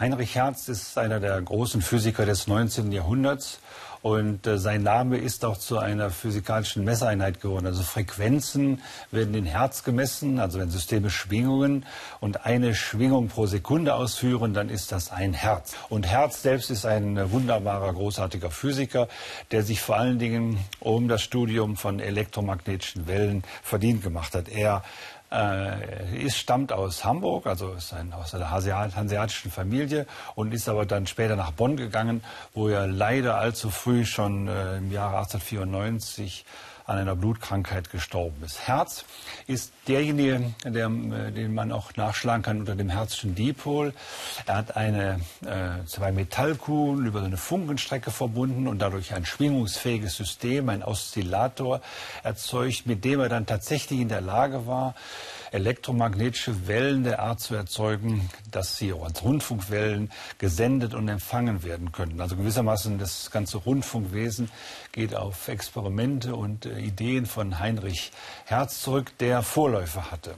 Heinrich Hertz ist einer der großen Physiker des 19. Jahrhunderts und äh, sein Name ist auch zu einer physikalischen Messeinheit geworden. Also Frequenzen werden in Hertz gemessen, also wenn Systeme Schwingungen und eine Schwingung pro Sekunde ausführen, dann ist das ein Hertz. Und Hertz selbst ist ein wunderbarer, großartiger Physiker, der sich vor allen Dingen um das Studium von elektromagnetischen Wellen verdient gemacht hat. Er äh, ist, stammt aus Hamburg, also ist ein, aus einer hanseatischen Familie und ist aber dann später nach Bonn gegangen, wo er leider allzu früh schon äh, im Jahre 1894 an einer Blutkrankheit gestorben ist. Herz ist derjenige, der, äh, den man auch nachschlagen kann unter dem Herzchen Dipol. Er hat eine, äh, zwei Metallkugeln über eine Funkenstrecke verbunden und dadurch ein schwingungsfähiges System, ein Oszillator erzeugt, mit dem er dann tatsächlich in der Lage war, elektromagnetische Wellen der Art zu erzeugen, dass sie auch als Rundfunkwellen gesendet und empfangen werden könnten. Also gewissermaßen das ganze Rundfunkwesen geht auf Experimente und äh, Ideen von Heinrich Hertz zurück, der Vorläufer hatte.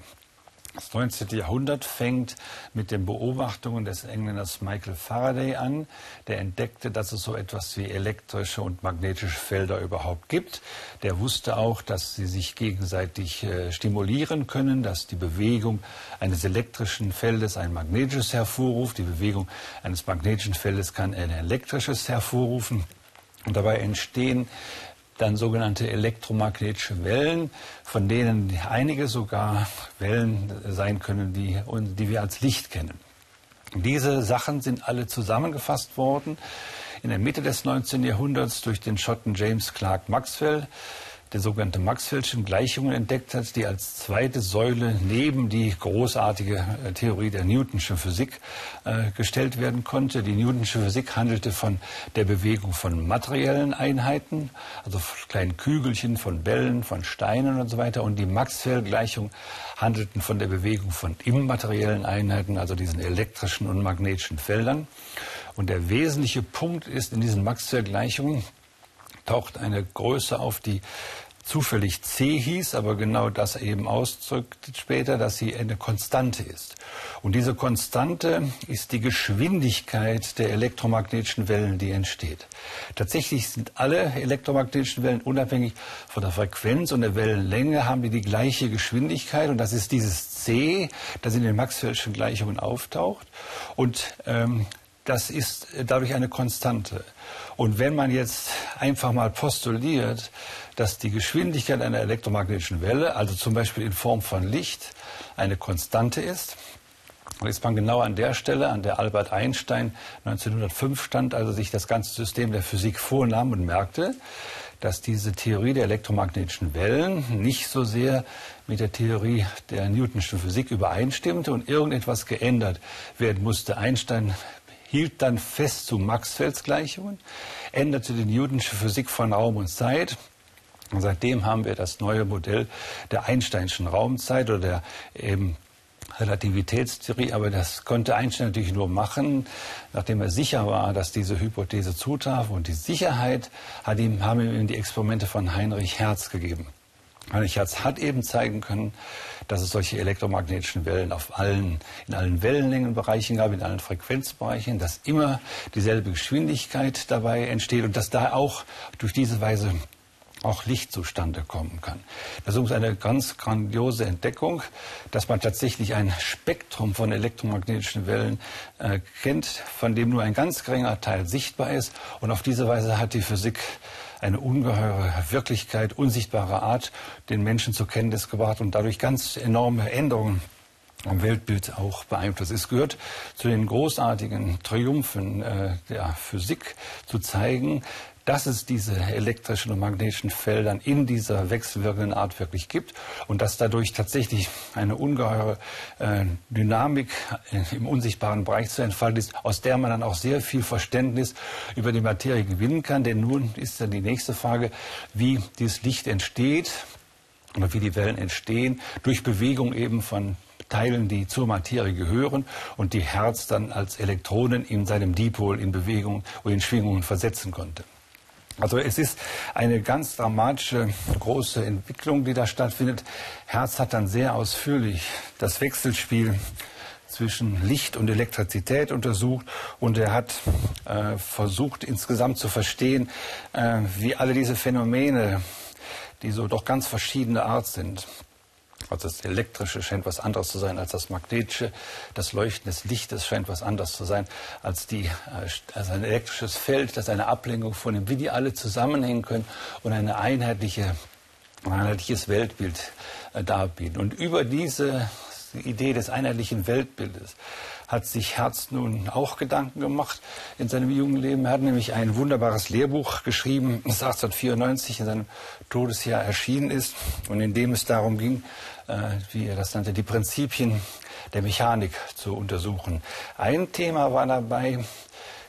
Das 19. Jahrhundert fängt mit den Beobachtungen des Engländers Michael Faraday an, der entdeckte, dass es so etwas wie elektrische und magnetische Felder überhaupt gibt. Der wusste auch, dass sie sich gegenseitig äh, stimulieren können, dass die Bewegung eines elektrischen Feldes ein magnetisches hervorruft, die Bewegung eines magnetischen Feldes kann ein elektrisches hervorrufen. Und dabei entstehen dann sogenannte elektromagnetische Wellen, von denen einige sogar Wellen sein können, die, die wir als Licht kennen. Diese Sachen sind alle zusammengefasst worden in der Mitte des 19. Jahrhunderts durch den Schotten James Clerk Maxwell der sogenannte Maxwell'schen Gleichungen entdeckt hat, die als zweite Säule neben die großartige äh, Theorie der Newtonschen Physik äh, gestellt werden konnte. Die Newtonsche Physik handelte von der Bewegung von materiellen Einheiten, also kleinen Kügelchen, von Bällen, von Steinen und so weiter. Und die Maxwell-Gleichungen handelten von der Bewegung von immateriellen Einheiten, also diesen elektrischen und magnetischen Feldern. Und der wesentliche Punkt ist in diesen Maxwell-Gleichungen, taucht eine Größe auf, die zufällig c hieß, aber genau das eben ausdrückt später, dass sie eine Konstante ist. Und diese Konstante ist die Geschwindigkeit der elektromagnetischen Wellen, die entsteht. Tatsächlich sind alle elektromagnetischen Wellen unabhängig von der Frequenz und der Wellenlänge haben die die gleiche Geschwindigkeit und das ist dieses c, das in den Maxwell'schen Gleichungen auftaucht. Und ähm, das ist dadurch eine Konstante. Und wenn man jetzt einfach mal postuliert, dass die Geschwindigkeit einer elektromagnetischen Welle, also zum Beispiel in Form von Licht, eine Konstante ist, und ist man genau an der Stelle, an der Albert Einstein 1905 stand, also sich das ganze System der Physik vornahm und merkte, dass diese Theorie der elektromagnetischen Wellen nicht so sehr mit der Theorie der Newtonschen Physik übereinstimmte und irgendetwas geändert werden musste. Einstein hielt dann fest zu Maxwells Gleichungen, änderte die Newtonsche Physik von Raum und Zeit. Und seitdem haben wir das neue Modell der Einsteinschen Raumzeit oder der eben Relativitätstheorie, aber das konnte Einstein natürlich nur machen, nachdem er sicher war, dass diese Hypothese zutraf. Und die Sicherheit hat ihm, haben ihm die Experimente von Heinrich Hertz gegeben. Heinrich Hertz hat eben zeigen können, dass es solche elektromagnetischen Wellen auf allen, in allen Wellenlängenbereichen gab, in allen Frequenzbereichen, dass immer dieselbe Geschwindigkeit dabei entsteht und dass da auch durch diese Weise auch Licht zustande kommen kann. Das ist eine ganz grandiose Entdeckung, dass man tatsächlich ein Spektrum von elektromagnetischen Wellen äh, kennt, von dem nur ein ganz geringer Teil sichtbar ist. Und auf diese Weise hat die Physik eine ungeheure Wirklichkeit, unsichtbare Art den Menschen zur Kenntnis gebracht und dadurch ganz enorme Änderungen am Weltbild auch beeinflusst. Es gehört zu den großartigen Triumphen äh, der Physik zu zeigen, dass es diese elektrischen und magnetischen Feldern in dieser wechselwirkenden Art wirklich gibt und dass dadurch tatsächlich eine ungeheure äh, Dynamik im unsichtbaren Bereich zu entfalten ist, aus der man dann auch sehr viel Verständnis über die Materie gewinnen kann. Denn nun ist dann die nächste Frage, wie dieses Licht entsteht oder wie die Wellen entstehen, durch Bewegung eben von Teilen, die zur Materie gehören und die Herz dann als Elektronen in seinem Dipol in Bewegung oder in Schwingungen versetzen konnte. Also es ist eine ganz dramatische, große Entwicklung, die da stattfindet. Herz hat dann sehr ausführlich das Wechselspiel zwischen Licht und Elektrizität untersucht und er hat äh, versucht insgesamt zu verstehen, äh, wie alle diese Phänomene, die so doch ganz verschiedene Art sind, also das Elektrische scheint was anderes zu sein als das Magnetische. Das Leuchten des Lichtes scheint was anderes zu sein als, die, also ein elektrisches Feld, das eine Ablenkung von dem, wie die alle zusammenhängen können und eine einheitliche, ein einheitliches Weltbild äh, darbieten. Und über diese Idee des einheitlichen Weltbildes hat sich Herz nun auch Gedanken gemacht in seinem jungen Leben. Er hat nämlich ein wunderbares Lehrbuch geschrieben, das 1894 in seinem Todesjahr erschienen ist und in dem es darum ging, äh, wie er das nannte, die Prinzipien der Mechanik zu untersuchen. Ein Thema war dabei,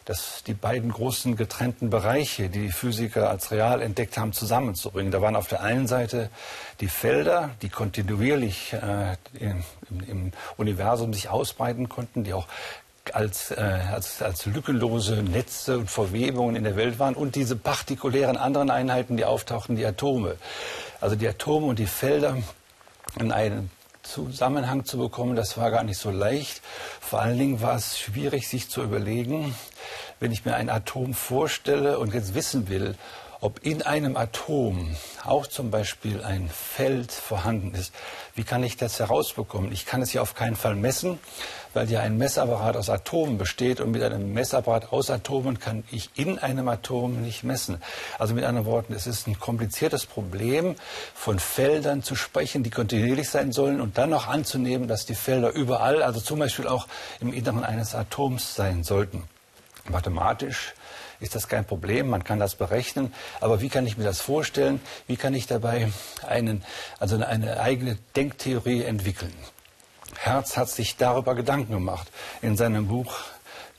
dass die beiden großen getrennten Bereiche, die die Physiker als real entdeckt haben, zusammenzubringen. Da waren auf der einen Seite die Felder, die kontinuierlich äh, im, im, Universum sich ausbreiten konnten, die auch als, äh, als, als lückenlose Netze und Verwebungen in der Welt waren und diese partikulären anderen Einheiten, die auftauchten, die Atome. Also die Atome und die Felder in einem Zusammenhang zu bekommen, das war gar nicht so leicht. Vor allen Dingen war es schwierig, sich zu überlegen, wenn ich mir ein Atom vorstelle und jetzt wissen will, ob in einem Atom auch zum Beispiel ein Feld vorhanden ist. Wie kann ich das herausbekommen? Ich kann es ja auf keinen Fall messen, weil ja ein Messapparat aus Atomen besteht und mit einem Messapparat aus Atomen kann ich in einem Atom nicht messen. Also mit anderen Worten, es ist ein kompliziertes Problem, von Feldern zu sprechen, die kontinuierlich sein sollen und dann noch anzunehmen, dass die Felder überall, also zum Beispiel auch im Inneren eines Atoms sein sollten. Mathematisch ist das kein Problem, man kann das berechnen. Aber wie kann ich mir das vorstellen? Wie kann ich dabei einen, also eine eigene Denktheorie entwickeln? Herz hat sich darüber Gedanken gemacht in seinem Buch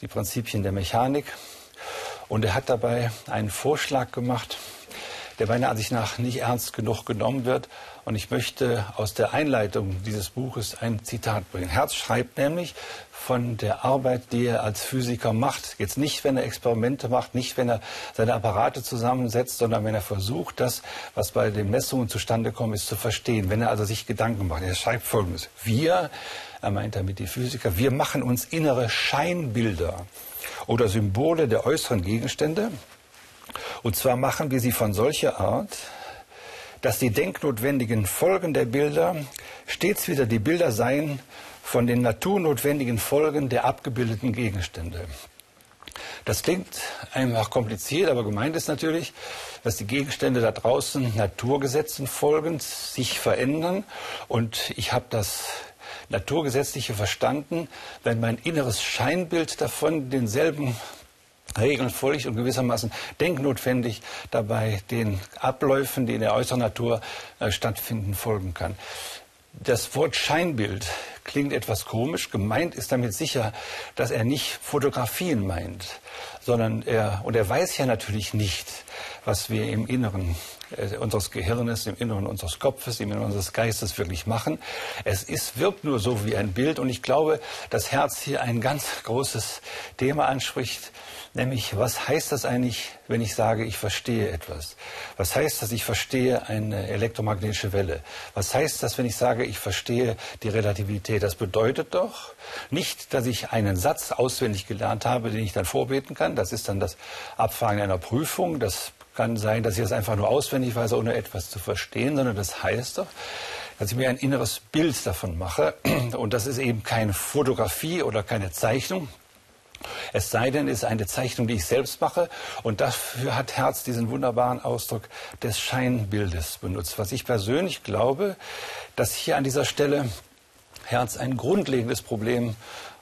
Die Prinzipien der Mechanik. Und er hat dabei einen Vorschlag gemacht, der meiner Ansicht nach nicht ernst genug genommen wird. Und ich möchte aus der Einleitung dieses Buches ein Zitat bringen. Herz schreibt nämlich von der Arbeit, die er als Physiker macht. Jetzt nicht, wenn er Experimente macht, nicht, wenn er seine Apparate zusammensetzt, sondern wenn er versucht, das, was bei den Messungen zustande kommt, ist zu verstehen. Wenn er also sich Gedanken macht. Er schreibt Folgendes. Wir, er meint damit die Physiker, wir machen uns innere Scheinbilder oder Symbole der äußeren Gegenstände, und zwar machen wir sie von solcher Art, dass die denknotwendigen Folgen der Bilder stets wieder die Bilder seien von den naturnotwendigen Folgen der abgebildeten Gegenstände. Das klingt einfach kompliziert, aber gemeint ist natürlich, dass die Gegenstände da draußen Naturgesetzen folgend sich verändern. Und ich habe das Naturgesetzliche verstanden, wenn mein inneres Scheinbild davon denselben Regeln folgt und gewissermaßen denknotwendig dabei den Abläufen, die in der äußeren Natur äh, stattfinden, folgen kann. Das Wort Scheinbild klingt etwas komisch. Gemeint ist damit sicher, dass er nicht Fotografien meint, sondern er, und er weiß ja natürlich nicht, was wir im Inneren äh, unseres Gehirnes, im Inneren unseres Kopfes, im Inneren unseres Geistes wirklich machen. Es ist, wirkt nur so wie ein Bild und ich glaube, das Herz hier ein ganz großes Thema anspricht, Nämlich, was heißt das eigentlich, wenn ich sage, ich verstehe etwas? Was heißt das, ich verstehe eine elektromagnetische Welle? Was heißt das, wenn ich sage, ich verstehe die Relativität? Das bedeutet doch nicht, dass ich einen Satz auswendig gelernt habe, den ich dann vorbeten kann. Das ist dann das Abfragen einer Prüfung. Das kann sein, dass ich das einfach nur auswendig weiß, ohne etwas zu verstehen, sondern das heißt doch, dass ich mir ein inneres Bild davon mache. Und das ist eben keine Fotografie oder keine Zeichnung, es sei denn, es ist eine Zeichnung, die ich selbst mache. Und dafür hat Herz diesen wunderbaren Ausdruck des Scheinbildes benutzt. Was ich persönlich glaube, dass hier an dieser Stelle Herz ein grundlegendes Problem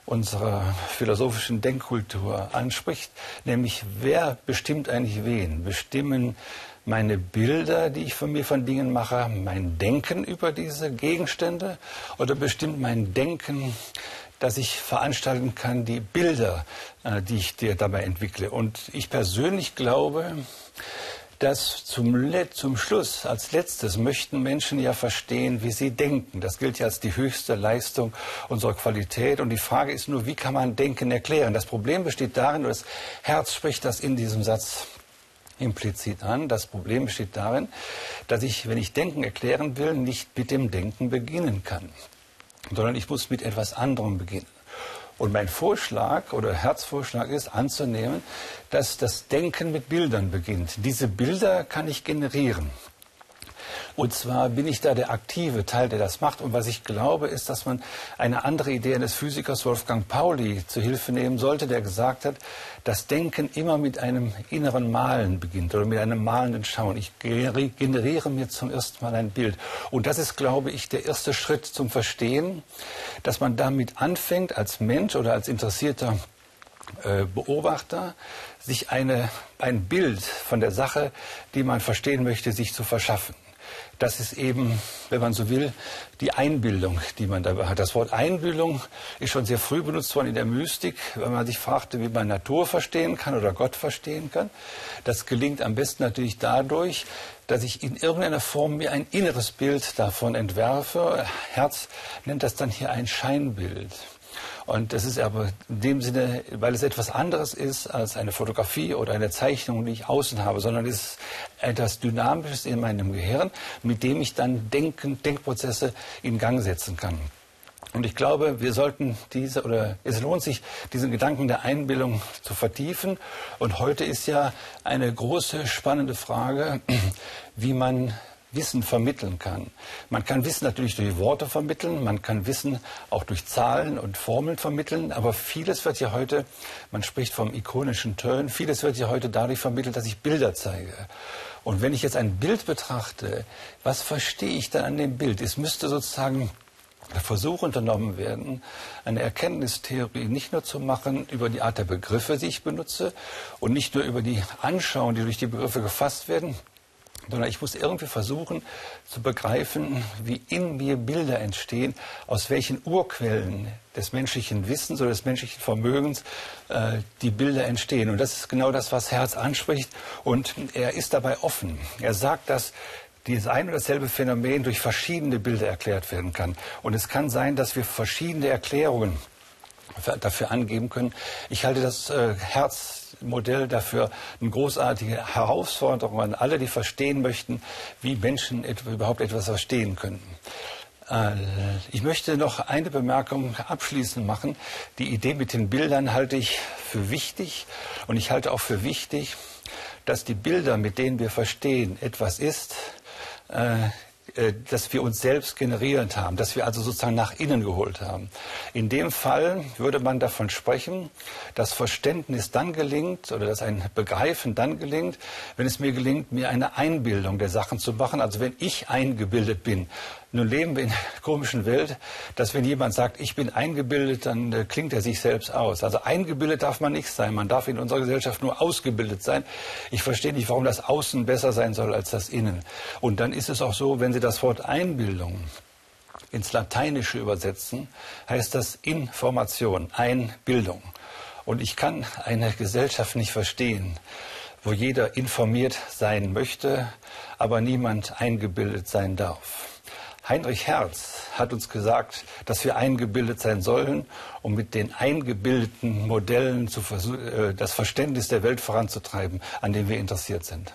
unserer philosophischen Denkkultur anspricht, nämlich wer bestimmt eigentlich wen? Bestimmen meine Bilder, die ich von mir von Dingen mache, mein Denken über diese Gegenstände oder bestimmt mein Denken dass ich veranstalten kann, die Bilder, äh, die ich dir dabei entwickle. Und ich persönlich glaube, dass zum, zum Schluss, als letztes, möchten Menschen ja verstehen, wie sie denken. Das gilt ja als die höchste Leistung unserer Qualität. Und die Frage ist nur, wie kann man Denken erklären? Das Problem besteht darin, das Herz spricht das in diesem Satz implizit an. Das Problem besteht darin, dass ich, wenn ich Denken erklären will, nicht mit dem Denken beginnen kann sondern ich muss mit etwas anderem beginnen. Und mein Vorschlag oder Herzvorschlag ist anzunehmen, dass das Denken mit Bildern beginnt. Diese Bilder kann ich generieren. Und zwar bin ich da der aktive Teil, der das macht. Und was ich glaube, ist, dass man eine andere Idee eines Physikers Wolfgang Pauli zu Hilfe nehmen sollte, der gesagt hat, das Denken immer mit einem inneren Malen beginnt oder mit einem malenden Schauen. Ich generiere mir zum ersten Mal ein Bild. Und das ist, glaube ich, der erste Schritt zum Verstehen, dass man damit anfängt, als Mensch oder als interessierter äh, Beobachter, sich eine, ein Bild von der Sache, die man verstehen möchte, sich zu verschaffen das ist eben, wenn man so will, die Einbildung, die man dabei hat. Das Wort Einbildung ist schon sehr früh benutzt worden in der Mystik, wenn man sich fragte, wie man Natur verstehen kann oder Gott verstehen kann. Das gelingt am besten natürlich dadurch, dass ich in irgendeiner Form mir ein inneres Bild davon entwerfe. Herz nennt das dann hier ein Scheinbild. Und das ist aber in dem Sinne, weil es etwas anderes ist als eine Fotografie oder eine Zeichnung, die ich außen habe, sondern es ist etwas Dynamisches in meinem Gehirn, mit dem ich dann Denken, Denkprozesse in Gang setzen kann. Und ich glaube, wir sollten diese, oder es lohnt sich, diesen Gedanken der Einbildung zu vertiefen. Und heute ist ja eine große, spannende Frage, wie man Wissen vermitteln kann. Man kann Wissen natürlich durch Worte vermitteln, man kann Wissen auch durch Zahlen und Formeln vermitteln, aber vieles wird ja heute, man spricht vom ikonischen Turn, vieles wird ja heute dadurch vermittelt, dass ich Bilder zeige. Und wenn ich jetzt ein Bild betrachte, was verstehe ich dann an dem Bild? Es müsste sozusagen der Versuch unternommen werden, eine Erkenntnistheorie nicht nur zu machen über die Art der Begriffe, die ich benutze und nicht nur über die Anschauungen, die durch die Begriffe gefasst werden, sondern ich muss irgendwie versuchen zu begreifen, wie in mir Bilder entstehen, aus welchen Urquellen des menschlichen Wissens oder des menschlichen Vermögens äh, die Bilder entstehen. Und das ist genau das, was Herz anspricht. Und er ist dabei offen. Er sagt, dass dieses ein oder dasselbe Phänomen durch verschiedene Bilder erklärt werden kann. Und es kann sein, dass wir verschiedene Erklärungen dafür angeben können. Ich halte das äh, Herzmodell dafür eine großartige Herausforderung an alle, die verstehen möchten, wie Menschen überhaupt etwas verstehen können. Äh, ich möchte noch eine Bemerkung abschließend machen. Die Idee mit den Bildern halte ich für wichtig und ich halte auch für wichtig, dass die Bilder, mit denen wir verstehen, etwas ist, äh, äh, dass wir uns selbst generiert haben, dass wir also sozusagen nach innen geholt haben. In dem Fall würde man davon sprechen, dass Verständnis dann gelingt oder dass ein Begreifen dann gelingt, wenn es mir gelingt, mir eine Einbildung der Sachen zu machen. Also wenn ich eingebildet bin nun leben wir in einer komischen Welt, dass wenn jemand sagt, ich bin eingebildet, dann äh, klingt er sich selbst aus. Also eingebildet darf man nicht sein. Man darf in unserer Gesellschaft nur ausgebildet sein. Ich verstehe nicht, warum das Außen besser sein soll als das Innen. Und dann ist es auch so, wenn Sie das Wort Einbildung ins Lateinische übersetzen, heißt das Information, Einbildung. Und ich kann eine Gesellschaft nicht verstehen, wo jeder informiert sein möchte, aber niemand eingebildet sein darf. Heinrich Herz hat uns gesagt, dass wir eingebildet sein sollen, um mit den eingebildeten Modellen zu, äh, das Verständnis der Welt voranzutreiben, an dem wir interessiert sind.